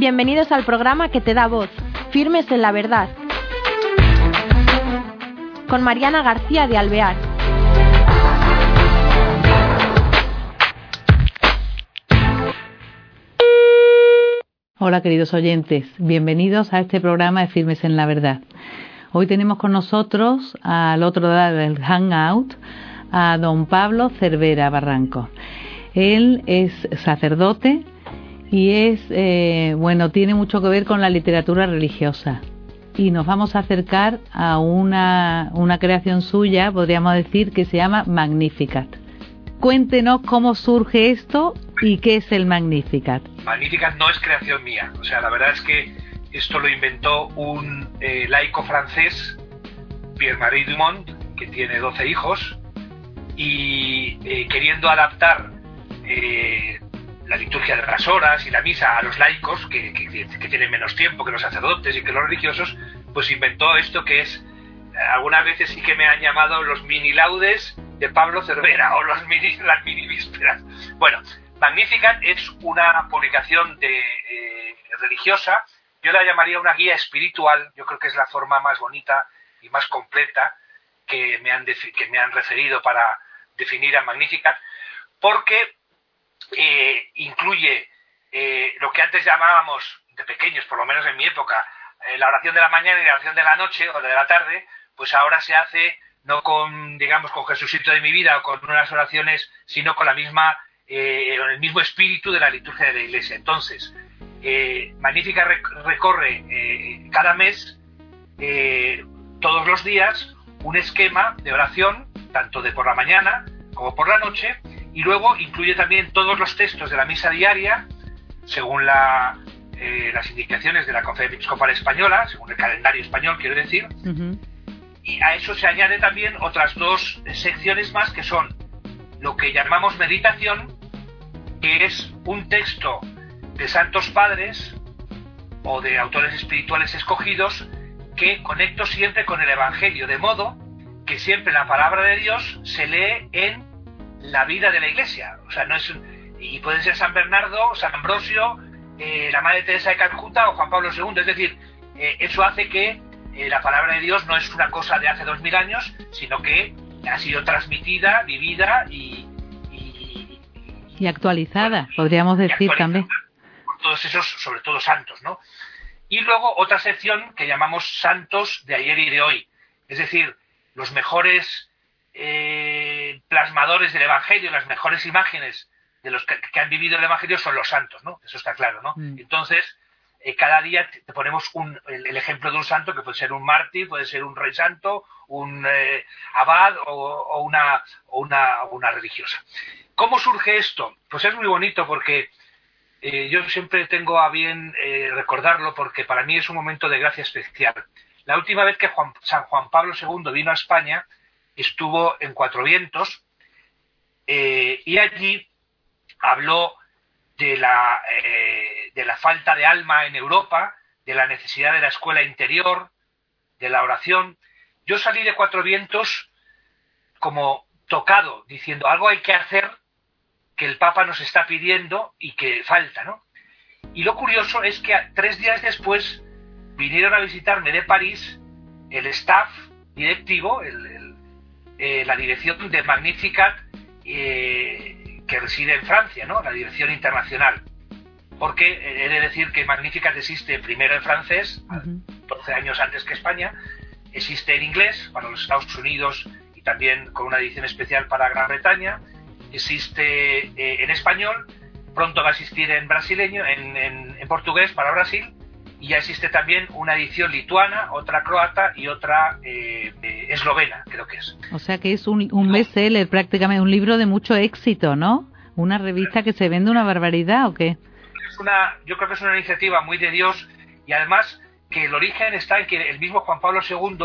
Bienvenidos al programa que te da voz, Firmes en la Verdad, con Mariana García de Alvear. Hola queridos oyentes, bienvenidos a este programa de Firmes en la Verdad. Hoy tenemos con nosotros al otro lado del Hangout a don Pablo Cervera Barranco. Él es sacerdote, y es, eh, bueno, tiene mucho que ver con la literatura religiosa. Y nos vamos a acercar a una, una creación suya, podríamos decir, que se llama Magnificat. Cuéntenos cómo surge esto y qué es el Magnificat. Magnificat no es creación mía, o sea, la verdad es que esto lo inventó un eh, laico francés, Pierre-Marie Dumont, que tiene 12 hijos, y eh, queriendo adaptar la liturgia de las horas y la misa a los laicos, que, tienen menos tiempo que los sacerdotes y que los religiosos, pues inventó esto que es, eh, algunas veces sí que me han llamado los mini laudes de Pablo Cervera o los mini, las mini vísperas. Bueno, Magnificat es una publicación eh, religiosa, yo la llamaría una guía espiritual, yo creo que es la forma más bonita y más completa que me han, que me han referido para definir a Magnificat, porque eh, incluye eh, lo que antes llamábamos de pequeños, por lo menos en mi época, eh, la oración de la mañana y la oración de la noche o de la tarde, pues ahora se hace no con, digamos, con Jesucito de mi vida o con unas oraciones, sino con la misma, el mismo espíritu de la liturgia de la Iglesia. Entonces, Magnífica recorre cada mes, todos los días, un esquema de oración, tanto de por la mañana como por la noche, y luego incluye también todos los textos de la misa diaria, según eh, las indicaciones de la Conferencia Episcopal Española, según el calendario español, quiero decir. Y a eso se añade también otras dos secciones más que son lo que llamamos meditación, que es un texto de santos padres o de autores espirituales escogidos que conecto siempre con el Evangelio, de modo que siempre la palabra de Dios se lee en la vida de la iglesia. O sea, no es. Y puede ser San Bernardo, San Ambrosio, eh, la Madre Teresa de Calcuta o Juan Pablo II. Es decir, eh, eso hace que eh, la palabra de Dios no es una cosa de hace dos mil años, sino que ha sido transmitida, vivida y. Y, actualizada, podríamos decir también. Por todos esos, sobre todo santos, ¿no? Y luego otra sección que llamamos santos de ayer y de hoy. Es decir, los mejores eh, plasmadores del Evangelio, las mejores imágenes de los que, han vivido el Evangelio son los santos, ¿no? Eso está claro, ¿no? Mm. Entonces, eh, cada día te ponemos un, el, ejemplo de un santo que puede ser un mártir, puede ser un rey santo, un eh, abad o, una, una, una, religiosa. ¿Cómo surge esto? Pues es muy bonito porque yo siempre tengo a bien recordarlo porque para mí es un momento de gracia especial. La última vez que San Juan Pablo II vino a España, estuvo en Cuatro Vientos eh, y allí habló de la, eh, de la falta de alma en Europa, de la necesidad de la escuela interior, de la oración. Yo salí de Cuatro Vientos como tocado, diciendo algo hay que hacer que el Papa nos está pidiendo y que falta, ¿no? Y lo curioso es que tres días después vinieron a visitarme de París el staff directivo, el, eh, la dirección de Magnificat eh, que reside en Francia, ¿no? la dirección internacional. Porque eh, he de decir que Magnificat existe primero en francés, 12 años antes que España, existe en inglés para los Estados Unidos y también con una edición especial para Gran Bretaña, existe en español, pronto va a existir en brasileño, en portugués para Brasil y ya existe también una edición lituana, otra croata y otra eh, eslovena, creo que es. O sea que es un, un bestseller, prácticamente un libro de mucho éxito, ¿no? Una revista que se vende una barbaridad, ¿o qué? Es una, yo creo que es una iniciativa muy de Dios y además que el origen está en que el mismo Juan Pablo II,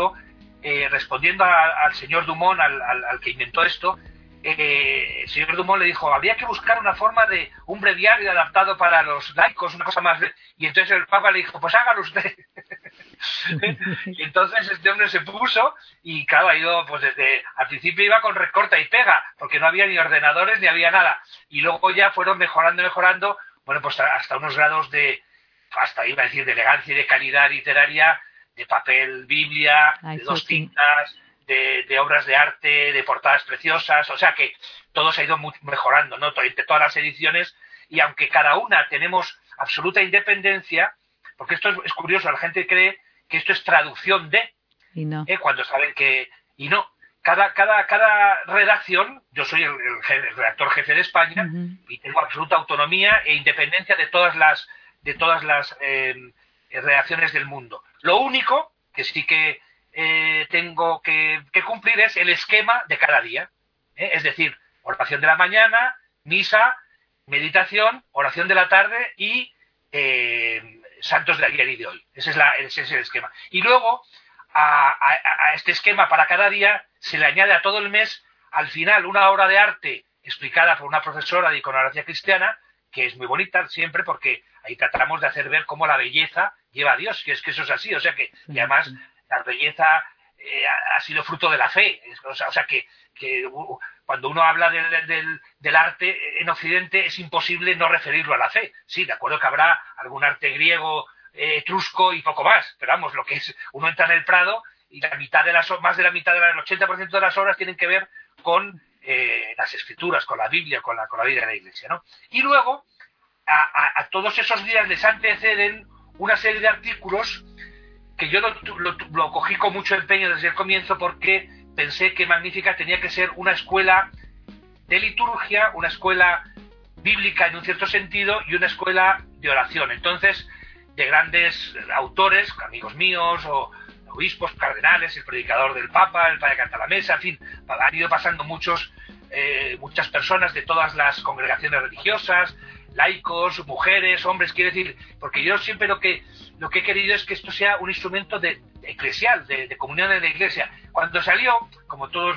eh, respondiendo al señor Dumont, al, al que inventó esto, eh, el señor Dumont le dijo, habría que buscar una forma de un breviario adaptado para los laicos, una cosa más... Y entonces el Papa le dijo, pues hágalo usted. y entonces este hombre se puso y claro, ha ido, pues desde, al principio iba con recorta y pega, porque no había ni ordenadores ni había nada. Y luego ya fueron mejorando, mejorando, bueno, pues hasta unos grados de, hasta iba a decir de elegancia y de calidad literaria, de papel, Biblia, de dos tintas, de, obras de arte, de portadas preciosas, o sea que todo se ha ido mejorando, ¿no? Entre todas las ediciones, y aunque cada una tenemos absoluta independencia, porque esto es, curioso, la gente cree que esto es traducción de, y no. ¿eh? cuando saben que, y no, cada, cada, cada redacción, yo soy el, redactor jefe de España y tengo absoluta autonomía e independencia de todas las, de todas las em, redacciones del mundo. Lo único que sí que eh, tengo que, cumplir es el esquema de cada día. ¿eh? Es decir, oración de la mañana, misa, meditación, oración de la tarde y eh, santos de ayer y de hoy. Ese es, la, ese es el esquema. Y luego, a, este esquema para cada día se le añade a todo el mes, al final, una obra de arte explicada por una profesora de iconografía cristiana, que es muy bonita siempre porque ahí tratamos de hacer ver cómo la belleza lleva a Dios, que es que eso es así, o sea que, y además la belleza eh, ha sido fruto de la fe. O sea, que, cuando uno habla del, del, arte en Occidente es imposible no referirlo a la fe. Sí, de acuerdo que habrá algún arte griego, eh, etrusco y poco más, pero vamos, lo que es, uno entra en el Prado y la mitad de las, más de la mitad del 80% de las obras tienen que ver con eh, las escrituras, con la Biblia, con la, con la vida de la Iglesia. ¿no? Y luego, a, a todos esos días les anteceden una serie de artículos que yo lo, cogí con mucho empeño desde el comienzo porque pensé que Magnífica tenía que ser una escuela de liturgia, una escuela bíblica en un cierto sentido y una escuela de oración. Entonces, de grandes autores, amigos míos o obispos, cardenales, el predicador del Papa, el padre canta la mesa, en fin, han ido pasando muchos, eh, muchas personas de todas las congregaciones religiosas, laicos, mujeres, hombres, quiero decir, porque yo siempre lo que lo que he querido es que esto sea un instrumento de, eclesial, de, comunión de la iglesia. Cuando salió, como todos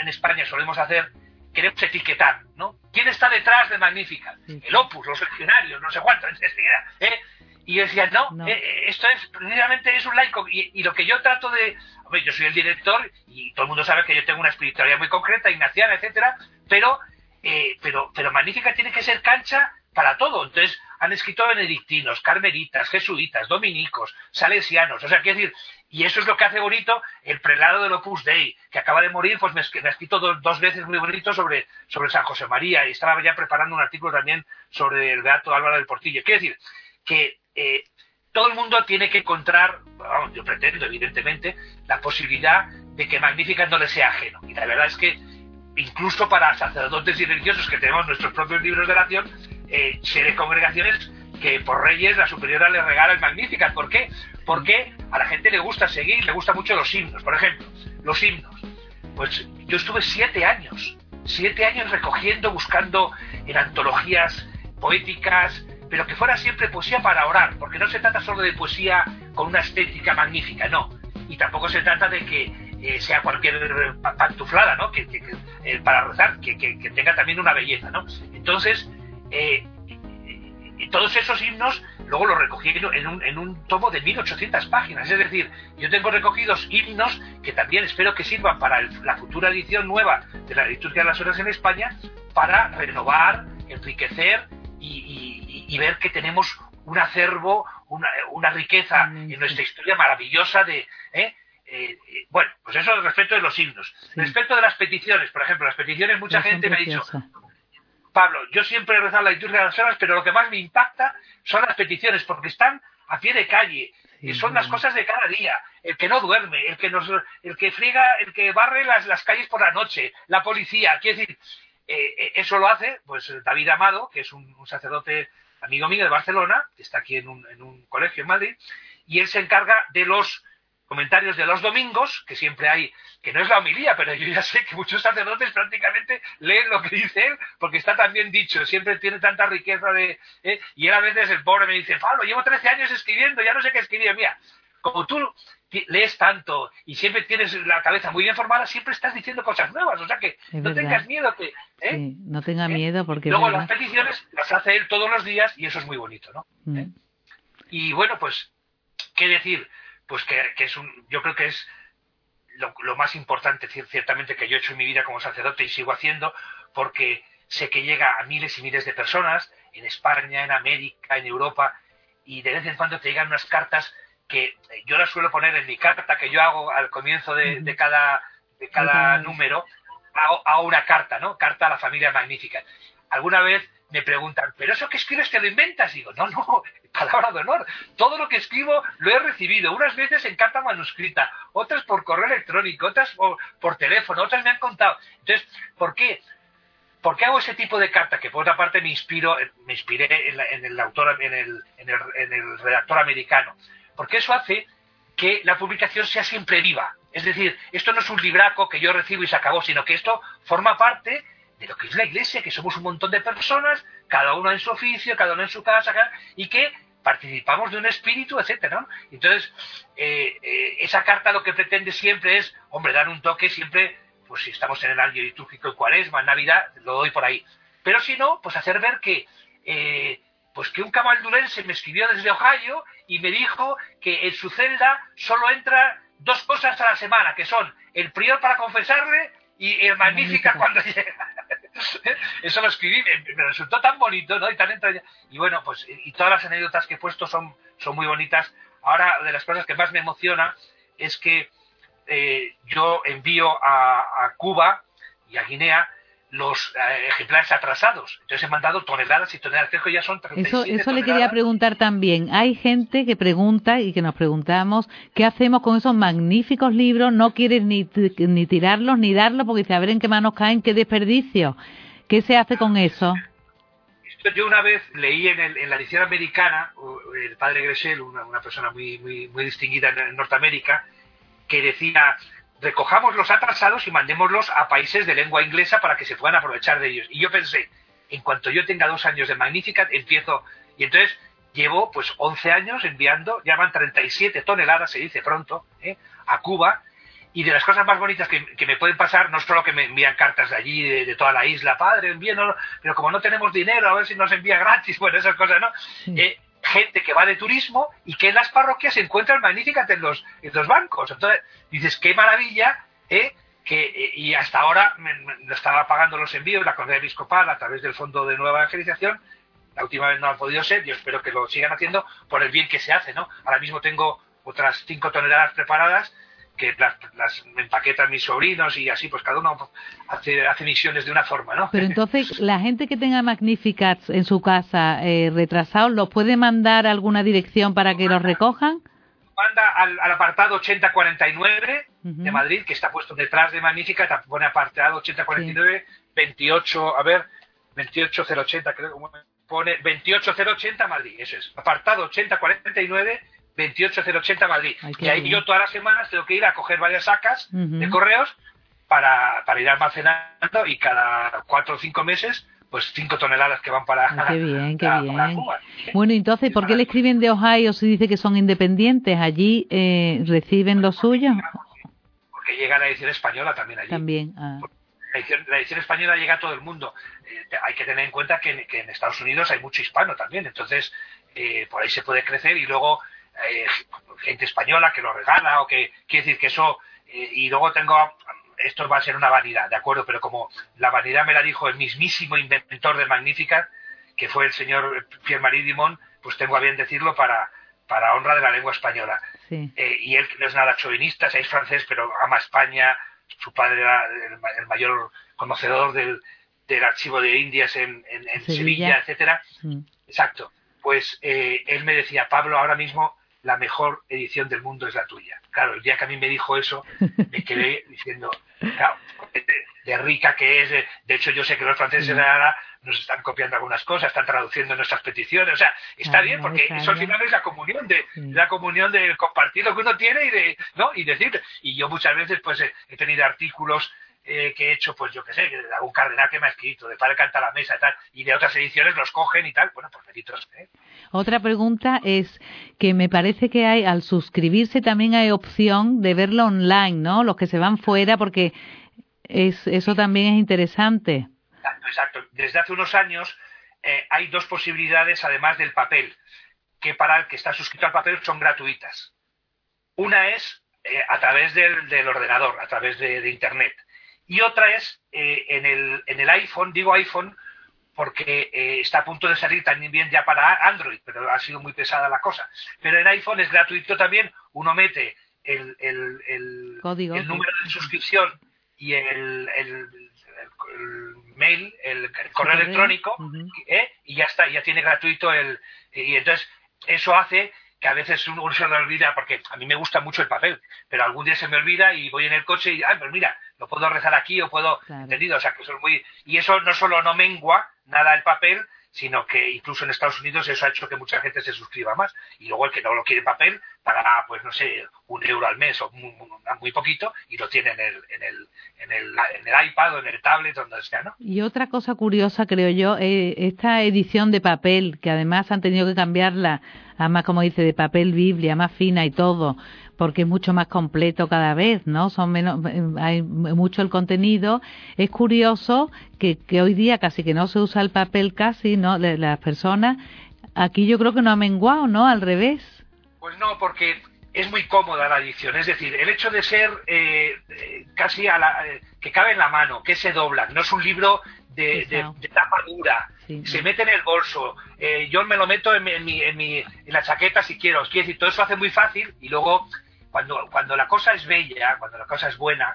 en España solemos hacer, queremos etiquetar, ¿no? ¿Quién está detrás de Magnífica? El Opus, los legionarios, no sé cuánto, ¿eh? Y yo decía, no, eh, eh, esto es, precisamente es un laico. Y, lo que yo trato de, hombre, yo soy el director y todo el mundo sabe que yo tengo una espiritualidad muy concreta, ignaciana, etcétera, pero, eh, pero, pero Magnífica tiene que ser cancha para todo. Entonces, han escrito benedictinos, carmelitas, jesuitas, dominicos, salesianos. O sea, quiero decir, y eso es lo que hace bonito el prelado del Opus Dei, que acaba de morir, pues me, ha escrito dos, veces muy bonito sobre, sobre San José María y estaba ya preparando un artículo también sobre el Beato Álvaro del Portillo. Quiero decir que eh, todo el mundo tiene que encontrar, yo pretendo evidentemente, la posibilidad de que Magnífica no le sea ajeno. Y la verdad es que incluso para sacerdotes y religiosos que tenemos nuestros propios libros de oración, eh, congregaciones que por Reyes la superiora le regala el. ¿Por qué? Porque a la gente le gusta seguir, le gustan mucho los himnos. Por ejemplo, los himnos. Pues yo estuve siete años, siete años recogiendo, buscando en antologías poéticas, pero que fuera siempre poesía para orar, porque no se trata solo de poesía con una estética magnífica, no. Y tampoco se trata de que eh, sea cualquier pantuflada, ¿no? Que, eh, para rezar, que, que, tenga también una belleza, ¿no? Entonces, eh, todos esos himnos luego los recogí en un, en un tomo de 1800 páginas. Es decir, yo tengo recogidos himnos que también espero que sirvan para la futura edición nueva de la liturgia de las horas en España para renovar, enriquecer y, ver que tenemos un acervo, una, riqueza en nuestra historia maravillosa de... ¿eh? Eh, bueno, pues eso respecto de los himnos. Respecto de las peticiones, por ejemplo, las peticiones, mucha gente me ha dicho, Pablo, yo siempre he rezado la liturgia de las horas, pero lo que más me impacta son las peticiones, porque están a pie de calle, y son las cosas de cada día. El que no duerme, el que nos, el que friega, el que barre las, las calles por la noche, la policía. Quiero decir, eh, eh, eso lo hace, pues David Amado, que es un, sacerdote amigo mío de Barcelona, que está aquí en un, en un colegio en Madrid, y él se encarga de los comentarios de los domingos, que siempre hay, que no es la homilía, pero yo ya sé que muchos sacerdotes prácticamente leen lo que dice él, porque está tan bien dicho, siempre tiene tanta riqueza de... ¿eh? Y él a veces, el pobre, me dice, Pablo, llevo 13 años escribiendo, ya no sé qué escribir. Mira, como tú lees tanto y siempre tienes la cabeza muy bien formada, siempre estás diciendo cosas nuevas, o sea que no tengas miedo que... ¿eh? no tenga ¿Eh? miedo porque... Luego las peticiones las hace él todos los días y eso es muy bonito, ¿no? Mm. Y bueno, pues, ¿qué decir? Pues que, es un, yo creo que es lo, más importante ciertamente que yo he hecho en mi vida como sacerdote y sigo haciendo, porque sé que llega a miles y miles de personas en España, en América, en Europa, y de vez en cuando te llegan unas cartas que yo las suelo poner en mi carta que yo hago al comienzo de, cada, de cada número, hago, una carta, ¿no? Carta a la familia magnífica. Alguna vez me preguntan, ¿pero eso que escribes te lo inventas? digo, no, no, palabra de honor. Todo lo que escribo lo he recibido, unas veces en carta manuscrita, otras por correo electrónico, otras por, teléfono, otras me han contado. Entonces, ¿por qué? ¿Por qué hago ese tipo de carta? Que por otra parte me inspiro, me inspiré en, el autor, en el, en el redactor americano. Porque eso hace que la publicación sea siempre viva. Es decir, esto no es un libraco que yo recibo y se acabó, sino que esto forma parte de lo que es la iglesia, que somos un montón de personas, cada uno en su oficio, cada uno en su casa, y que participamos de un espíritu, etcétera, Entonces, eh, eh, esa carta lo que pretende siempre es, hombre, dar un toque siempre, pues si estamos en el año litúrgico en cuaresma, en Navidad, lo doy por ahí. Pero si no, pues hacer ver que, eh, pues que un camaldulense me escribió desde Ohio y me dijo que en su celda solo entra dos cosas a la semana, que son el prior para confesarle y el magnífica cuando llega. Eso lo escribí, me, resultó tan bonito, ¿no? Y tan Y bueno, pues, y todas las anécdotas que he puesto son, son muy bonitas. Ahora, de las cosas que más me emociona es que eh, yo envío a Cuba y a Guinea los eh, ejemplares atrasados. Entonces he mandado toneladas y toneladas, creo que ya son 37 Eso, eso le quería preguntar también. Hay gente que pregunta y que nos preguntamos qué hacemos con esos magníficos libros, no quieren ni, ni tirarlos ni darlos porque dice, a ver en qué manos caen, qué desperdicio. ¿Qué se hace con eso? Yo una vez leí en, en la edición americana, el padre Gressel, una, una persona muy, muy, muy distinguida en Norteamérica, que decía recojamos los atrasados y mandémoslos a países de lengua inglesa para que se puedan aprovechar de ellos. Y yo pensé, en cuanto yo tenga dos años de Magnificat, empiezo. Y entonces llevo pues 11 años enviando, ya van 37 toneladas, se dice pronto, ¿eh? a Cuba. Y de las cosas más bonitas que, me pueden pasar, no solo que me envían cartas de allí, de, toda la isla, padre, envíenos, pero como no tenemos dinero, a ver si nos envía gratis, bueno, esas cosas, ¿no? Eh, gente que va de turismo y que en las parroquias se encuentran magníficas en los, en los bancos. Entonces, dices, qué maravilla, ¿eh? Que, eh, y hasta ahora me, estaba pagando los envíos la Correa Episcopal a través del Fondo de Nueva Evangelización. La última vez no ha podido ser, yo espero que lo sigan haciendo por el bien que se hace, ¿no? Ahora mismo tengo otras cinco toneladas preparadas que las, empaquetan mis sobrinos y así, pues cada uno hace, hace misiones de una forma, ¿no? Pero entonces, la gente que tenga Magnificats en su casa eh, retrasados, ¿los puede mandar a alguna dirección para que los recojan? Manda al, apartado 8049 de Madrid, que está puesto detrás de Magnificat, pone apartado 8049, 28, a ver, 28080, creo que pone 28080 Madrid, eso es, apartado 8049 28080 Madrid. y ahí yo todas las semanas tengo que ir a coger varias sacas de correos para, para ir almacenando y cada cuatro o cinco meses pues cinco toneladas que van para, qué bien, qué bien. Bueno, entonces, ¿por qué le escriben de Ohio si dice que son independientes? ¿Allí eh, reciben lo suyo? Porque llega la edición española también allí. También. Ah. La edición, española llega a todo el mundo. Eh, hay que tener en cuenta que, en Estados Unidos hay mucho hispano también, entonces eh, por ahí se puede crecer y luego eh, gente española que lo regala o que quiere decir que eso eh, y luego tengo esto va a ser una vanidad, de acuerdo, pero como la vanidad me la dijo el mismísimo inventor de Magnificat, que fue el señor Pierre-Marie Dimon, pues tengo a bien decirlo para, para honra de la lengua española. Eh, y él no es nada chauvinista, es francés, pero ama España, su padre era el, mayor conocedor del, del, archivo de Indias en, en, Sevilla. etcétera. Exacto. Pues él me decía, Pablo, ahora mismo la mejor edición del mundo es la tuya. Claro, el día que a mí me dijo eso, me quedé diciendo, claro, de, rica que es. De, hecho, yo sé que los franceses ahora nos están copiando algunas cosas, están traduciendo nuestras peticiones. O sea, está bien porque eso al final es la comunión de la comunión del compartir lo que uno tiene y de no y decir. Y yo muchas veces pues he tenido artículos eh, que he hecho, pues yo qué sé, de algún cardenal que me ha escrito, de Padre Canta la Mesa y tal, y de otras ediciones los cogen y tal, bueno, pues méritos. ¿eh? Otra pregunta es que me parece que hay, al suscribirse también hay opción de verlo online, ¿no? Los que se van fuera, porque es, eso también es interesante. Exacto, Desde hace unos años eh, hay dos posibilidades, además del papel, que para el que está suscrito al papel son gratuitas. Una es a través del, ordenador, a través de Internet y otra es eh, en, el, en el iPhone, digo iPhone porque eh, está a punto de salir también bien ya para Android, pero ha sido muy pesada la cosa. Pero en iPhone es gratuito también, uno mete el, el, el, el número de suscripción y el, mail, el, correo electrónico, ¿eh? y ya está, ya tiene gratuito el... Y entonces eso hace que a veces uno se le olvida, porque a mí me gusta mucho el papel, pero algún día se me olvida y voy en el coche y, ah, pues mira, lo puedo rezar aquí o puedo, entendido, o sea, que eso es muy... Y eso no solo no mengua nada el papel, sino que incluso en Estados Unidos eso ha hecho que mucha gente se suscriba más. Y luego el que no lo quiere en papel pagará, pues no sé, un euro al mes o muy, poquito y lo tiene en el, en, el, en, el, en el iPad o en el tablet, donde sea, ¿no? Y otra cosa curiosa, creo yo, eh, esta edición de papel, que además han tenido que cambiarla, además, como dice, de papel Biblia, más fina y todo, porque es mucho más completo cada vez, ¿no? Son menos, eh, hay mucho el contenido. Es curioso que, que hoy día casi que no se usa el papel casi, ¿no? De las personas. Aquí yo creo que no ha menguado, ¿no? Al revés. Pues no, porque es muy cómoda la edición. Es decir, el hecho de ser eh, casi a la, eh, que cabe en la mano, que se dobla, no es un libro de, de, tapa dura, se mete en el bolso. yo me lo meto en, mi, en, mi, en la chaqueta si quiero. Quiero decir, todo eso hace muy fácil y luego cuando, cuando la cosa es bella, cuando la cosa es buena,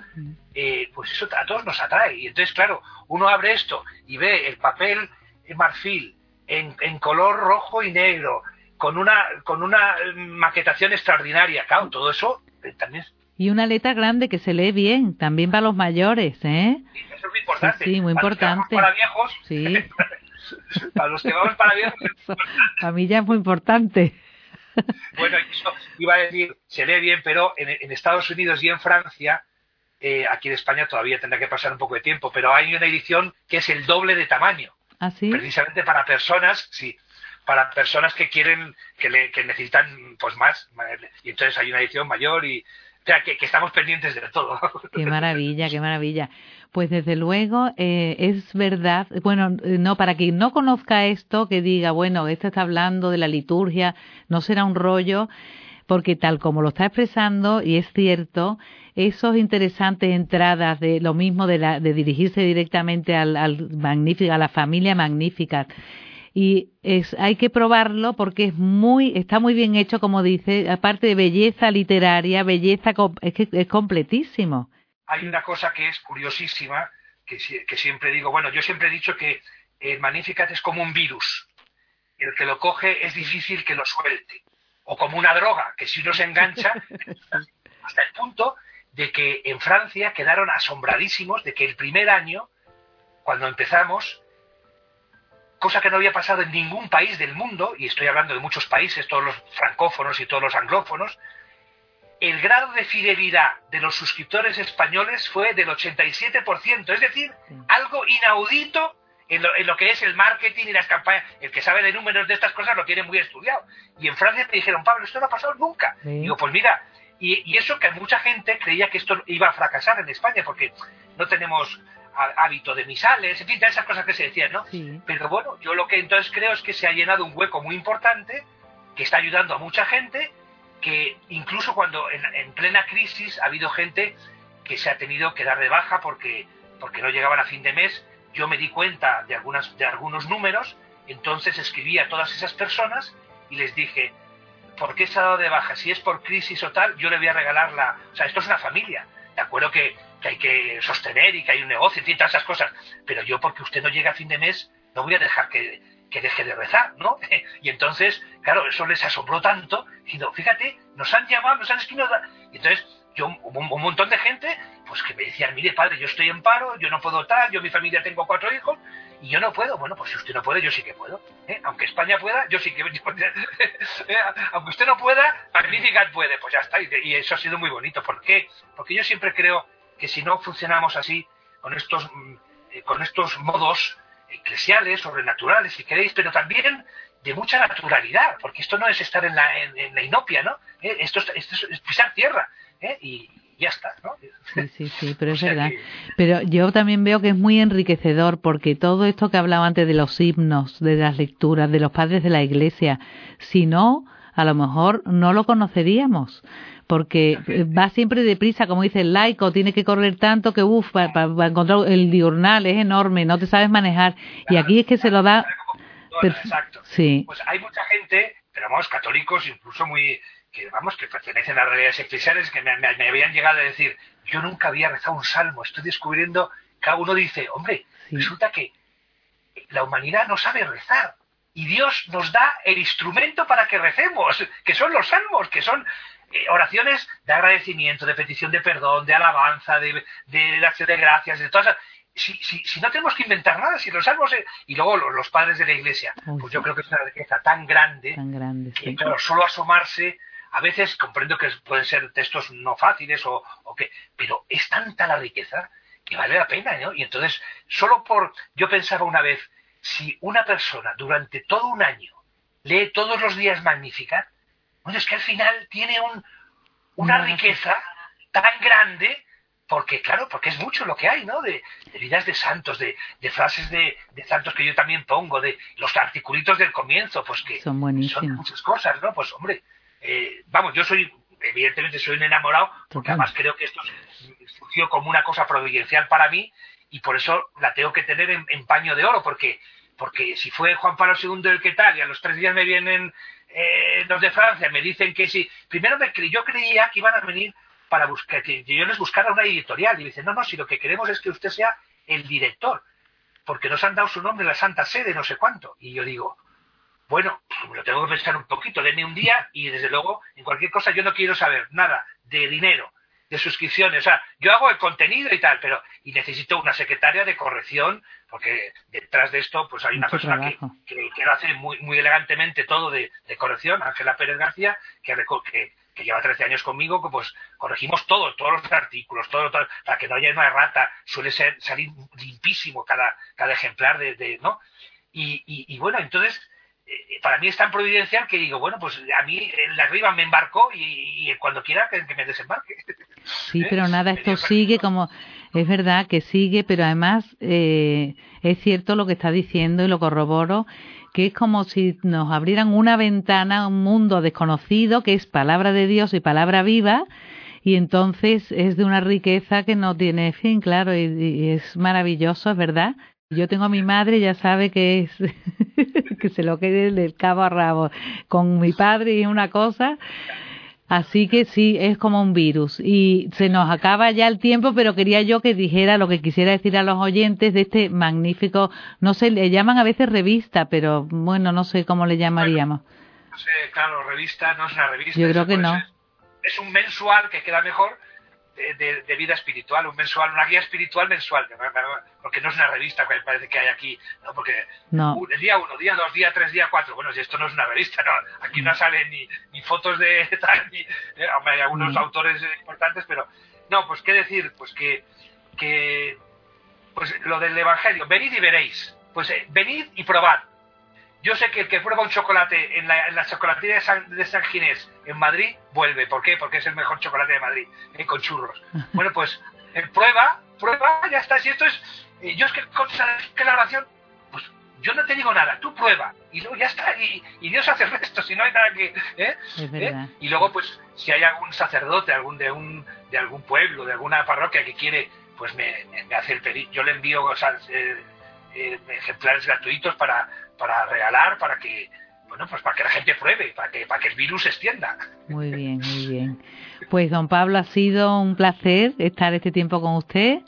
eh, pues eso a todos nos atrae. Y entonces, claro, uno abre esto y ve el papel en marfil en, en color rojo y negro, con una, con una maquetación extraordinaria. Claro, todo eso eh, también y una letra grande que se lee bien, también para los mayores, ¿eh? Sí, eso es muy importante. Sí, muy importante. Para, viejos, sí. para los que vamos para viejos. Para mí ya es muy importante. bueno, eso iba a decir, se lee bien, pero en, Estados Unidos y en Francia, eh, aquí en España todavía tendrá que pasar un poco de tiempo, pero hay una edición que es el doble de tamaño. ¿Ah, Precisamente para personas, sí, para personas que quieren, que, que necesitan pues más. Y entonces hay una edición mayor y, o sea, que, estamos pendientes de todo. Qué maravilla, qué maravilla. Pues desde luego eh, es verdad, bueno, eh, no, para quien no conozca esto, que diga, bueno, esto está hablando de la liturgia, no será un rollo, porque tal como lo está expresando, y es cierto, esos interesantes entradas de lo mismo de, la, de dirigirse directamente al, al magnífica, a la familia magnífica, y es, hay que probarlo porque es muy, está muy bien hecho, como dice, aparte de belleza literaria, belleza, es que es completísimo. Hay una cosa que es curiosísima, que, que siempre digo, bueno, yo siempre he dicho que el Magnificat es como un virus. El que lo coge es difícil que lo suelte. O como una droga, que si uno se engancha, hasta el punto de que en Francia quedaron asombradísimos de que el primer año, cuando empezamos, cosa que no había pasado en ningún país del mundo, y estoy hablando de muchos países, todos los francófonos y todos los anglófonos, el grado de fidelidad de los suscriptores españoles fue del 87%, es decir, algo inaudito en lo, que es el marketing y las campañas. El que sabe de números de estas cosas lo tiene muy estudiado. Y en Francia te dijeron, Pablo, esto no ha pasado nunca. Digo, pues mira, y, y, eso que mucha gente creía que esto iba a fracasar en España, porque no tenemos hábito de misales, en fin, todas esas cosas que se decían, ¿no? Pero bueno, yo lo que entonces creo es que se ha llenado un hueco muy importante que está ayudando a mucha gente, que incluso cuando en, plena crisis ha habido gente que se ha tenido que dar de baja porque, porque no llegaban a fin de mes. Yo me di cuenta de, algunas, de algunos números, entonces escribí a todas esas personas y les dije, ¿por qué se ha dado de baja? Si es por crisis o tal, yo le voy a regalar la... O sea, esto es una familia. De acuerdo que que hay que todas y que hay un negocio y todas esas cosas. Pero yo, porque usted no llega a fin de mes, no voy a dejar que, deje de rezar, ¿no? Y entonces, claro, eso les asombró tanto, diciendo, fíjate, nos han llamado, nos han escrito. Y entonces, yo, un, montón de gente, pues que me decían, mire, padre, yo estoy en paro, yo no puedo tal, yo mi familia tengo cuatro hijos, y yo no puedo. Bueno, pues si usted no puede, yo sí que puedo. ¿eh? Aunque España pueda, yo sí que. ¿eh? Aunque usted no pueda, Magnificat puede. Pues ya está. Y eso ha sido muy bonito. ¿Por qué? Porque yo siempre creo que si no funcionamos así, con estos, mm, eh, con estos modos eclesiales, sobrenaturales, si queréis, pero también de mucha naturalidad, porque esto no es estar en la, en, la inopia, ¿no? Eh, esto, es, pisar tierra, ¿eh? y ya está, ¿no? Sí, sí, sí, pero es verdad. Pero yo también veo que es muy enriquecedor, porque todo esto que hablaba antes de los himnos, de las lecturas, de los padres de la iglesia, si no, a lo mejor no lo conoceríamos porque va siempre deprisa, como dice el laico, tiene que correr tanto que, uff, para, encontrar el diurnal es enorme, no te sabes manejar. y aquí es que se lo da... Exacto. Sí. Pues hay mucha gente, pero vamos, católicos incluso muy, que vamos, que pertenecen a realidades eclesiales que me, habían llegado a decir, yo nunca había rezado un salmo, estoy descubriendo, cada uno dice, hombre, resulta que la humanidad no sabe rezar. Y Dios nos da el instrumento para que recemos, que son los salmos, que son eh, oraciones de agradecimiento, de petición de perdón, de alabanza, de, de acción de gracias, de todas si, si, si, no tenemos que inventar nada, si los salmos eh, y luego los, padres de la iglesia, pues yo creo que es una riqueza tan grande, que claro, solo asomarse, a veces comprendo que pueden ser textos no fáciles o, o que, pero es tanta la riqueza que vale la pena, ¿no? Y entonces, solo por, yo pensaba una vez, si una persona durante todo un año lee todos los días Magnífica, bueno, es que al final tiene un, una riqueza tan grande porque, claro, porque es mucho lo que hay, ¿no? De, vidas de santos, de, frases de, santos que yo también pongo, de los articulitos del comienzo, pues que son, muchas cosas, ¿no? Pues, hombre, eh, vamos, yo soy, evidentemente soy un enamorado, porque además creo que esto surgió como una cosa providencial para mí y por eso la tengo que tener en, paño de oro, porque, porque si fue Juan Pablo II el que tal y a los tres días me vienen eh, los de Francia, me dicen que sí, primero me, yo creía que iban a venir para buscar, que yo les buscara una editorial. Y dicen, no, no, si lo que queremos es que usted sea el director, porque nos han dado su nombre la Santa Sede, no sé cuánto. Y yo digo, bueno, lo tengo que pensar un poquito, denme un día y desde luego, en cualquier cosa yo no quiero saber nada de dinero, de suscripciones. O sea, yo hago el contenido y tal, pero y necesito una secretaria de corrección, porque detrás de esto pues hay una persona que, que, lo hace muy, muy elegantemente todo de, corrección, Ángela Pérez García, que, que, que lleva 13 años conmigo, que pues corregimos todo, todos los artículos, todo, para que no haya una errata, suele ser salir limpísimo cada, cada ejemplar de, ¿no? Y, y, bueno, entonces, eh, para mí es tan providencial que digo, bueno, pues a mí la arriba me embarcó y, cuando quiera que, me desembarque. Sí, ¿Eh? pero nada, esto sigue como, es verdad que sigue, pero además eh, es cierto lo que está diciendo y lo corroboro, que es como si nos abrieran una ventana a un mundo desconocido, que es palabra de Dios y palabra viva, y entonces es de una riqueza que no tiene fin, claro, y, es maravilloso, es verdad. Yo tengo a mi madre, ya sabe que es que se lo quede del cabo a rabo. Con mi padre y una cosa, Así que sí, es como un virus. Y se nos acaba ya el tiempo, pero quería yo que dijera lo que quisiera decir a los oyentes de este magnífico, no sé, le llaman a veces revista, pero bueno, no sé cómo le llamaríamos. no sé, claro, revista no es una revista. Yo creo que no. es un mensual que queda mejor, de, vida espiritual, un mensual, una guía espiritual mensual, porque no es una revista que parece que hay aquí, ¿no? Porque el día uno, día dos, día tres, día cuatro, bueno, si esto no es una revista, ¿no? Aquí no salen ni, ni fotos de tal, ni, eh, hay algunos autores importantes, pero no, pues qué decir, pues que, que pues lo del Evangelio, venid y veréis, pues eh, venid y probad, yo sé que el que prueba un chocolate en la, en la chocolatería de San, de San, Ginés en Madrid vuelve. ¿Por qué? Porque es el mejor chocolate de Madrid, eh, con churros. Bueno, pues en prueba, prueba, ya está. Si esto es. Eh, yo es que que la oración, pues yo no te digo nada, tú prueba. Y luego ya está. Y, Dios hace el resto, si no hay nada que. ¿eh? Y luego, pues, si hay algún sacerdote, algún de, un, de algún pueblo, de alguna parroquia que quiere, pues me, me hace el pedido. Yo le envío o sea, ejemplares gratuitos para para regalar, para que bueno, pues para que la gente pruebe, para que, para que el virus se extienda. Muy bien, muy bien. Pues don Pablo, ha sido un placer estar este tiempo con usted.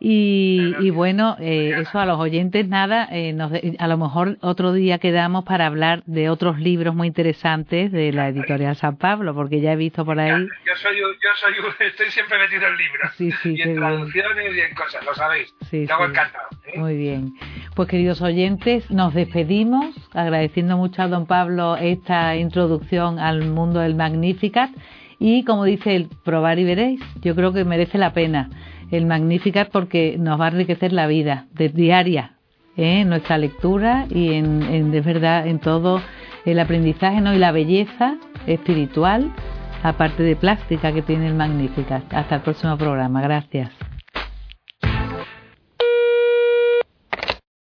Y, bueno, eh, eso a los oyentes nada, eh, a lo mejor otro día quedamos para hablar de otros libros muy interesantes de la editorial San Pablo, porque ya he visto por ahí. Yo soy, yo soy, estoy siempre metido en libros, sí, sí, y en traducciones y en cosas, lo sabéis. Sí, Te hago encantado. ¿eh? Muy bien. Pues queridos oyentes, nos despedimos agradeciendo mucho a don Pablo esta introducción al mundo del Magnificat y como dice el probar y veréis, yo creo que merece la pena el Magnificat porque nos va a enriquecer la vida de diaria, ¿eh? en nuestra lectura y en, de verdad en todo el aprendizaje ¿no? y la belleza espiritual, aparte de plástica que tiene el Magnificat. Hasta el próximo programa. Gracias.